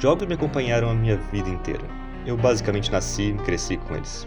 Jogos me acompanharam a minha vida inteira. Eu basicamente nasci e cresci com eles.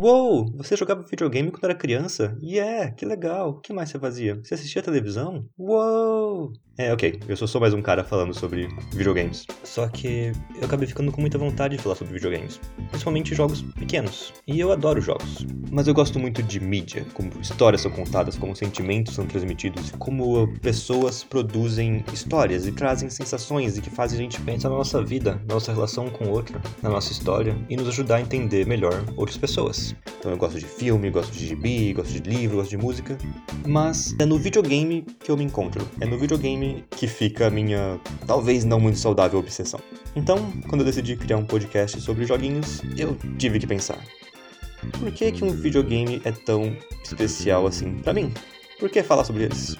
Uou! Você jogava videogame quando era criança? Yeah, que legal. O que mais você fazia? Você assistia televisão? Uou! É, ok, eu sou só mais um cara falando sobre videogames. Só que eu acabei ficando com muita vontade de falar sobre videogames. Principalmente jogos pequenos. E eu adoro jogos. Mas eu gosto muito de mídia, como histórias são contadas, como sentimentos são transmitidos, como pessoas produzem histórias e trazem sensações e que fazem a gente pensar na nossa vida, na nossa relação com outra, na nossa história e nos ajudar a entender melhor outras pessoas. Então eu gosto de filme, gosto de gibi, gosto de livro, gosto de música. Mas é no videogame que eu me encontro. É no videogame que fica a minha, talvez não muito saudável obsessão. Então, quando eu decidi criar um podcast sobre joguinhos, eu tive que pensar. Por que, que um videogame é tão especial assim para mim? Por que falar sobre eles?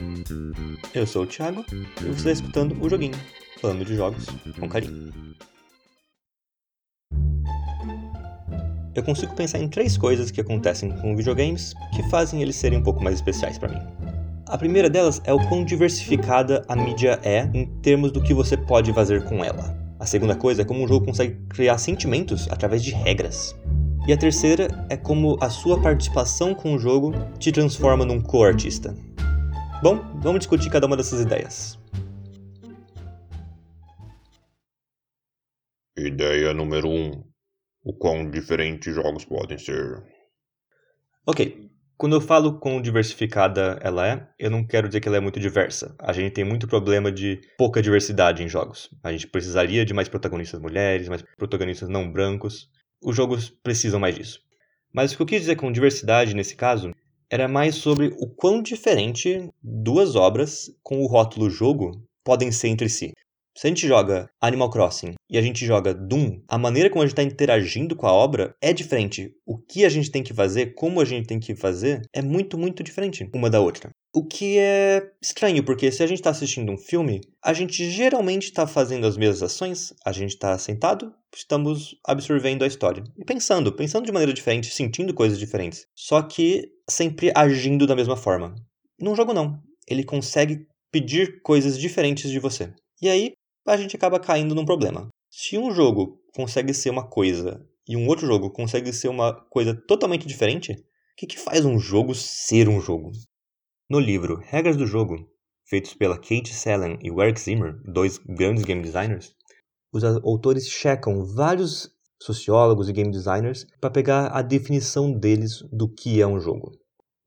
Eu sou o Thiago e você está escutando o Joguinho, falando de jogos com carinho. Eu consigo pensar em três coisas que acontecem com videogames que fazem eles serem um pouco mais especiais para mim. A primeira delas é o quão diversificada a mídia é em termos do que você pode fazer com ela. A segunda coisa é como um jogo consegue criar sentimentos através de regras. E a terceira é como a sua participação com o jogo te transforma num co-artista. Bom, vamos discutir cada uma dessas ideias. Ideia número 1. Um. O quão diferentes jogos podem ser. Ok, quando eu falo quão diversificada ela é, eu não quero dizer que ela é muito diversa. A gente tem muito problema de pouca diversidade em jogos. A gente precisaria de mais protagonistas mulheres, mais protagonistas não brancos. Os jogos precisam mais disso. Mas o que eu quis dizer com diversidade nesse caso era mais sobre o quão diferente duas obras com o rótulo jogo podem ser entre si. Se a gente joga Animal Crossing e a gente joga Doom, a maneira como a gente está interagindo com a obra é diferente. O que a gente tem que fazer, como a gente tem que fazer, é muito, muito diferente uma da outra. O que é estranho, porque se a gente está assistindo um filme, a gente geralmente está fazendo as mesmas ações, a gente está sentado, estamos absorvendo a história. E pensando, pensando de maneira diferente, sentindo coisas diferentes. Só que sempre agindo da mesma forma. Num jogo, não. Ele consegue pedir coisas diferentes de você. E aí, a gente acaba caindo num problema. Se um jogo consegue ser uma coisa e um outro jogo consegue ser uma coisa totalmente diferente, o que, que faz um jogo ser um jogo? No livro Regras do Jogo, feitos pela Kate Sellen e Eric Zimmer, dois grandes game designers, os autores checam vários sociólogos e game designers para pegar a definição deles do que é um jogo.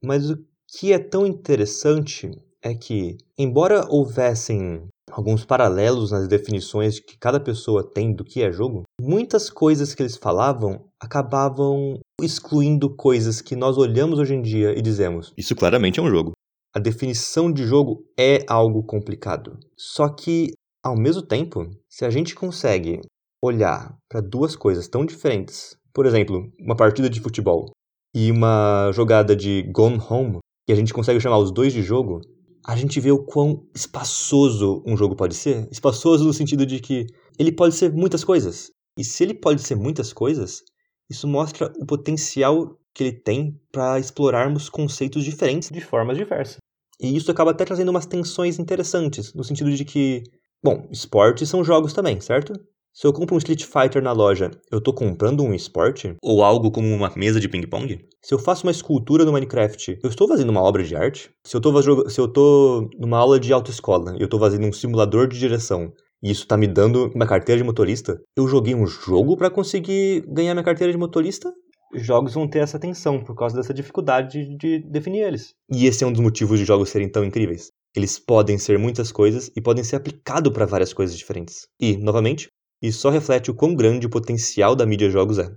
Mas o que é tão interessante é que, embora houvessem alguns paralelos nas definições que cada pessoa tem do que é jogo, muitas coisas que eles falavam acabavam excluindo coisas que nós olhamos hoje em dia e dizemos: Isso claramente é um jogo. A definição de jogo é algo complicado. Só que, ao mesmo tempo, se a gente consegue olhar para duas coisas tão diferentes, por exemplo, uma partida de futebol e uma jogada de Gone Home, e a gente consegue chamar os dois de jogo, a gente vê o quão espaçoso um jogo pode ser. Espaçoso no sentido de que ele pode ser muitas coisas. E se ele pode ser muitas coisas, isso mostra o potencial que ele tem para explorarmos conceitos diferentes de formas diversas. E isso acaba até trazendo umas tensões interessantes, no sentido de que, bom, esportes são jogos também, certo? Se eu compro um Street Fighter na loja, eu estou comprando um esporte? Ou algo como uma mesa de ping-pong? Se eu faço uma escultura no Minecraft, eu estou fazendo uma obra de arte? Se eu estou se eu tô numa aula de autoescola e eu estou fazendo um simulador de direção e isso está me dando uma carteira de motorista, eu joguei um jogo para conseguir ganhar minha carteira de motorista? Jogos vão ter essa tensão por causa dessa dificuldade de definir eles. E esse é um dos motivos de jogos serem tão incríveis. Eles podem ser muitas coisas e podem ser aplicados para várias coisas diferentes. E, novamente, e só reflete o quão grande o potencial da mídia jogos é.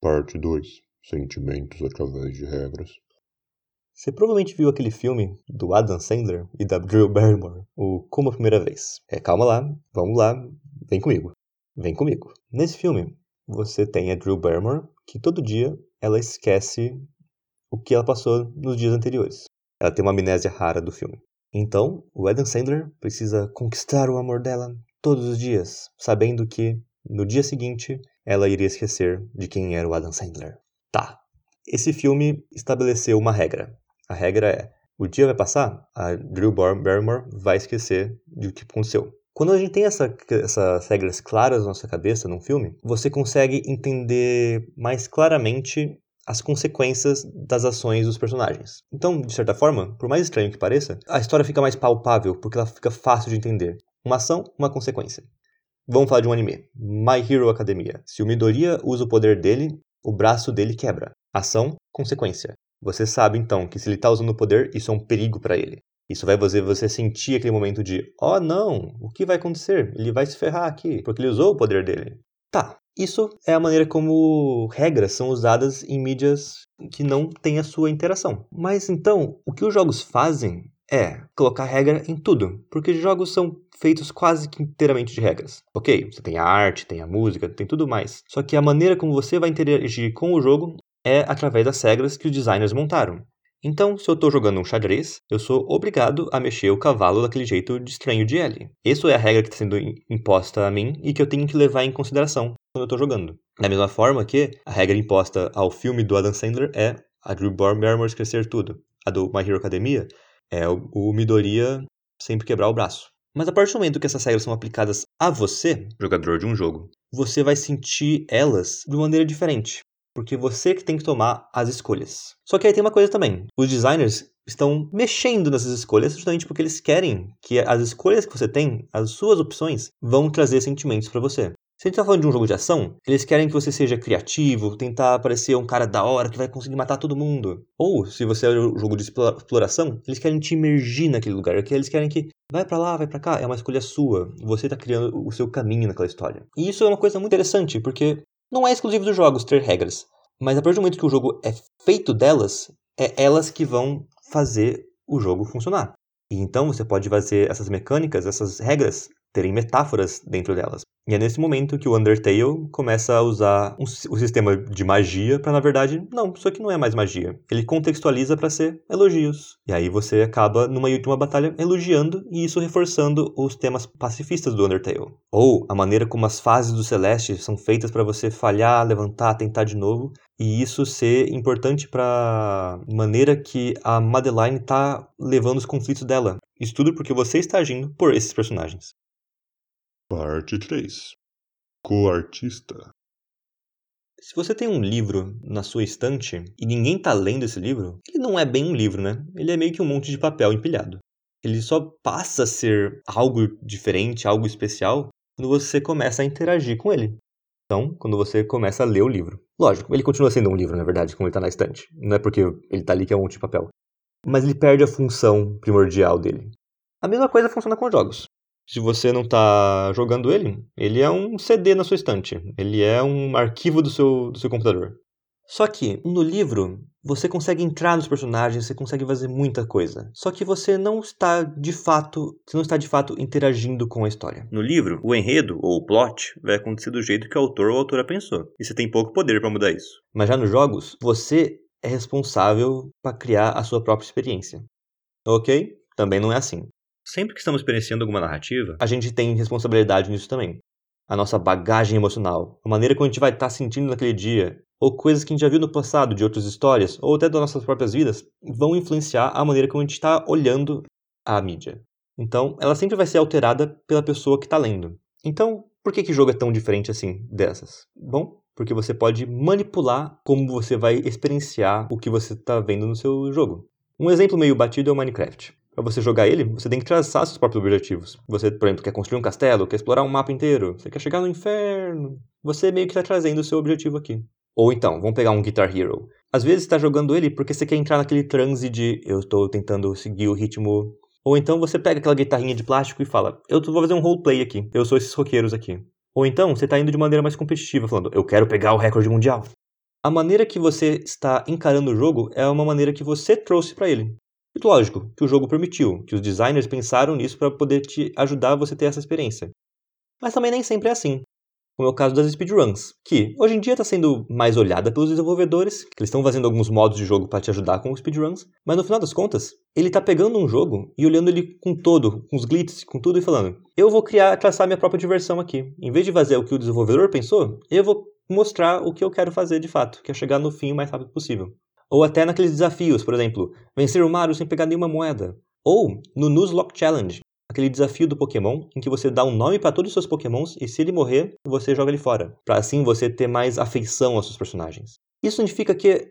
Parte 2 Sentimentos através de regras. Você provavelmente viu aquele filme do Adam Sandler e da Drew Barrymore, o Como a Primeira Vez. É, calma lá, vamos lá, vem comigo. Vem comigo. Nesse filme, você tem a Drew Barrymore, que todo dia ela esquece o que ela passou nos dias anteriores. Ela tem uma amnésia rara do filme. Então, o Adam Sandler precisa conquistar o amor dela, todos os dias, sabendo que no dia seguinte ela iria esquecer de quem era o Adam Sandler. Tá. Esse filme estabeleceu uma regra. A regra é: o dia vai passar, a Drew Barrymore vai esquecer de o que aconteceu. Quando a gente tem essa, essas regras claras na nossa cabeça num filme, você consegue entender mais claramente as consequências das ações dos personagens. Então, de certa forma, por mais estranho que pareça, a história fica mais palpável porque ela fica fácil de entender. Uma ação, uma consequência. Vamos falar de um anime. My Hero Academia. Se o Midoriya usa o poder dele, o braço dele quebra. Ação, consequência. Você sabe então que se ele está usando o poder, isso é um perigo para ele. Isso vai fazer você sentir aquele momento de: oh não, o que vai acontecer? Ele vai se ferrar aqui, porque ele usou o poder dele. Tá, isso é a maneira como regras são usadas em mídias que não têm a sua interação. Mas então, o que os jogos fazem é colocar regra em tudo, porque jogos são feitos quase que inteiramente de regras. Ok, você tem a arte, tem a música, tem tudo mais. Só que a maneira como você vai interagir com o jogo é através das regras que os designers montaram. Então, se eu estou jogando um xadrez, eu sou obrigado a mexer o cavalo daquele jeito de estranho de L. Essa é a regra que está sendo imposta a mim e que eu tenho que levar em consideração quando eu estou jogando. Da mesma forma que a regra imposta ao filme do Adam Sandler é a Drew Barrymore esquecer tudo. A do My Hero Academia é o Midoriya sempre quebrar o braço. Mas a partir do momento que essas regras são aplicadas a você, jogador de um jogo, você vai sentir elas de maneira diferente. Porque você que tem que tomar as escolhas. Só que aí tem uma coisa também. Os designers estão mexendo nessas escolhas justamente porque eles querem que as escolhas que você tem, as suas opções, vão trazer sentimentos para você. Se a gente tá falando de um jogo de ação, eles querem que você seja criativo, tentar parecer um cara da hora que vai conseguir matar todo mundo. Ou, se você é um jogo de exploração, eles querem te imergir naquele lugar. Eles querem que vai para lá, vai para cá, é uma escolha sua. Você tá criando o seu caminho naquela história. E isso é uma coisa muito interessante, porque não é exclusivo dos jogos ter regras. Mas a partir do momento que o jogo é feito delas, é elas que vão fazer o jogo funcionar. E então você pode fazer essas mecânicas, essas regras, terem metáforas dentro delas. E é nesse momento que o Undertale começa a usar um, o sistema de magia para, na verdade, não, isso aqui não é mais magia. Ele contextualiza para ser elogios. E aí você acaba, numa última batalha, elogiando e isso reforçando os temas pacifistas do Undertale. Ou a maneira como as fases do Celeste são feitas para você falhar, levantar, tentar de novo. E isso ser importante para maneira que a Madeline está levando os conflitos dela. Isso tudo porque você está agindo por esses personagens. Parte 3 Co-artista Se você tem um livro na sua estante e ninguém está lendo esse livro, ele não é bem um livro, né? Ele é meio que um monte de papel empilhado. Ele só passa a ser algo diferente, algo especial, quando você começa a interagir com ele. Então, quando você começa a ler o livro. Lógico, ele continua sendo um livro, na verdade, como ele está na estante. Não é porque ele está ali que é um monte de papel. Mas ele perde a função primordial dele. A mesma coisa funciona com jogos. Se você não está jogando ele, ele é um CD na sua estante. Ele é um arquivo do seu, do seu computador. Só que no livro você consegue entrar nos personagens, você consegue fazer muita coisa. Só que você não está de fato, você não está de fato interagindo com a história. No livro, o enredo ou o plot vai acontecer do jeito que o autor ou a autora pensou, e você tem pouco poder para mudar isso. Mas já nos jogos, você é responsável para criar a sua própria experiência. OK? Também não é assim. Sempre que estamos experienciando alguma narrativa, a gente tem responsabilidade nisso também. A nossa bagagem emocional, a maneira como a gente vai estar sentindo naquele dia, ou coisas que a gente já viu no passado de outras histórias, ou até das nossas próprias vidas, vão influenciar a maneira como a gente está olhando a mídia. Então, ela sempre vai ser alterada pela pessoa que está lendo. Então, por que que jogo é tão diferente assim dessas? Bom, porque você pode manipular como você vai experienciar o que você está vendo no seu jogo. Um exemplo meio batido é o Minecraft. Para você jogar ele, você tem que traçar seus próprios objetivos. Você, por exemplo, quer construir um castelo, quer explorar um mapa inteiro, você quer chegar no inferno. Você meio que está trazendo o seu objetivo aqui. Ou então, vamos pegar um Guitar Hero. Às vezes está jogando ele porque você quer entrar naquele transe de eu estou tentando seguir o ritmo. Ou então você pega aquela guitarrinha de plástico e fala, eu vou fazer um roleplay aqui, eu sou esses roqueiros aqui. Ou então você está indo de maneira mais competitiva, falando, eu quero pegar o recorde mundial. A maneira que você está encarando o jogo é uma maneira que você trouxe para ele. E lógico, que o jogo permitiu, que os designers pensaram nisso para poder te ajudar a você ter essa experiência. Mas também nem sempre é assim. Como é o caso das speedruns, que hoje em dia está sendo mais olhada pelos desenvolvedores, que eles estão fazendo alguns modos de jogo para te ajudar com os speedruns, mas no final das contas, ele está pegando um jogo e olhando ele com todo, com os glitches, com tudo e falando: eu vou criar, traçar minha própria diversão aqui. Em vez de fazer o que o desenvolvedor pensou, eu vou mostrar o que eu quero fazer de fato, que é chegar no fim o mais rápido possível. Ou até naqueles desafios, por exemplo, vencer o Mario sem pegar nenhuma moeda. Ou no Nuzlocke Challenge, aquele desafio do Pokémon em que você dá um nome para todos os seus Pokémons e se ele morrer, você joga ele fora, para assim você ter mais afeição aos seus personagens. Isso significa que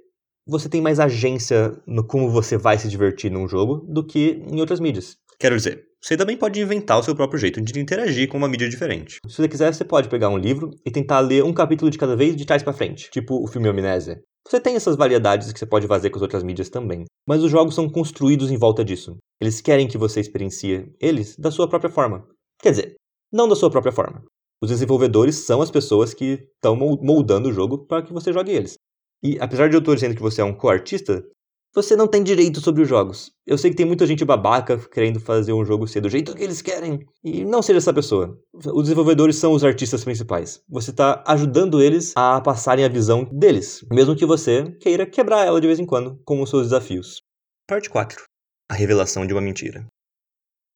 você tem mais agência no como você vai se divertir num jogo do que em outras mídias. Quero dizer, você também pode inventar o seu próprio jeito de interagir com uma mídia diferente. Se você quiser, você pode pegar um livro e tentar ler um capítulo de cada vez de trás para frente, tipo o filme Amnésia. Você tem essas variedades que você pode fazer com as outras mídias também, mas os jogos são construídos em volta disso. Eles querem que você experiencie eles da sua própria forma. Quer dizer, não da sua própria forma. Os desenvolvedores são as pessoas que estão moldando o jogo para que você jogue eles. E apesar de eu estar dizendo que você é um co-artista, você não tem direito sobre os jogos. Eu sei que tem muita gente babaca querendo fazer um jogo ser do jeito que eles querem. E não seja essa pessoa. Os desenvolvedores são os artistas principais. Você está ajudando eles a passarem a visão deles, mesmo que você queira quebrar ela de vez em quando com os seus desafios. Parte 4. A revelação de uma mentira.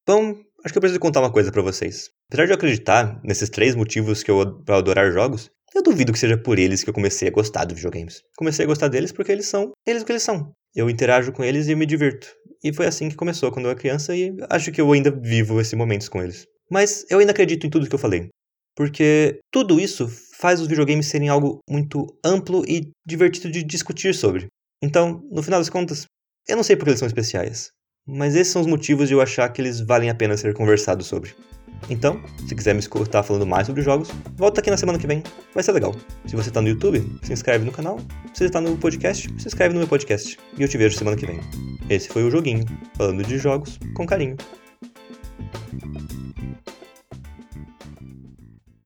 Bom, acho que eu preciso contar uma coisa para vocês. Apesar de eu acreditar nesses três motivos que eu para adorar jogos, eu duvido que seja por eles que eu comecei a gostar dos videogames. Comecei a gostar deles porque eles são eles o que eles são. Eu interajo com eles e me divirto. E foi assim que começou quando eu era criança e acho que eu ainda vivo esses momentos com eles. Mas eu ainda acredito em tudo que eu falei. Porque tudo isso faz os videogames serem algo muito amplo e divertido de discutir sobre. Então, no final das contas, eu não sei porque eles são especiais. Mas esses são os motivos de eu achar que eles valem a pena ser conversados sobre. Então, se quiser me escutar falando mais sobre jogos, volta aqui na semana que vem, vai ser legal. Se você tá no YouTube, se inscreve no canal. Se você tá no podcast, se inscreve no meu podcast. E eu te vejo semana que vem. Esse foi o Joguinho, falando de jogos com carinho.